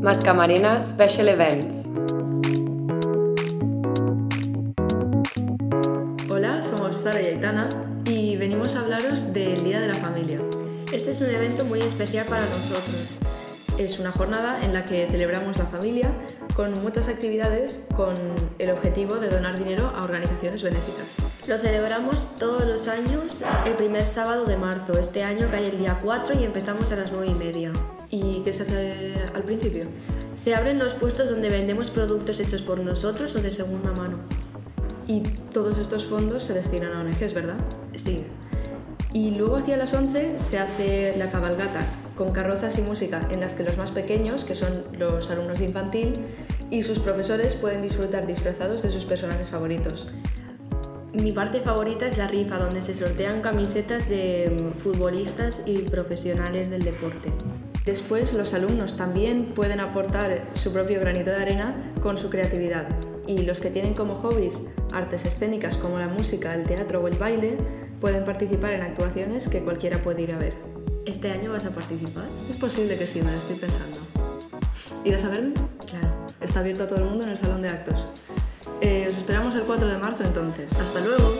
Mascamarina Special Events. Hola, somos Sara y Aitana y venimos a hablaros del Día de la Familia. Este es un evento muy especial para nosotros. Es una jornada en la que celebramos la familia con muchas actividades con el objetivo de donar dinero a organizaciones benéficas. Lo celebramos todos los años el primer sábado de marzo. Este año cae el día 4 y empezamos a las 9 y media. ¿Y qué se hace al principio? Se abren los puestos donde vendemos productos hechos por nosotros o de segunda mano. Y todos estos fondos se destinan a ONGs, ¿verdad? Sí. Y luego hacia las 11 se hace la cabalgata, con carrozas y música, en las que los más pequeños, que son los alumnos de infantil, y sus profesores pueden disfrutar disfrazados de sus personajes favoritos. Mi parte favorita es la rifa, donde se sortean camisetas de futbolistas y profesionales del deporte. Después, los alumnos también pueden aportar su propio granito de arena con su creatividad. Y los que tienen como hobbies artes escénicas como la música, el teatro o el baile, pueden participar en actuaciones que cualquiera puede ir a ver. ¿Este año vas a participar? Es posible que sí, me lo estoy pensando. ¿Irás a verme? Claro. Está abierto a todo el mundo en el salón de actos. Eh, os esperamos el 4 de marzo entonces. ¡Hasta luego!